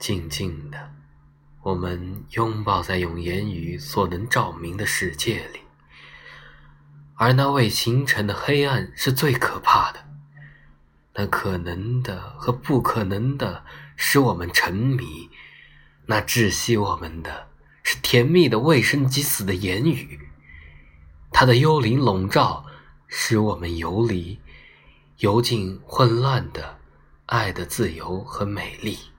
静静的我们拥抱在用言语所能照明的世界里。而那未形成的黑暗是最可怕的那可能的和不可能的使我们沉迷那窒息我们的是甜蜜的未生即死的言语。它的幽灵笼罩使我们游离游进混乱的爱的自由和美丽。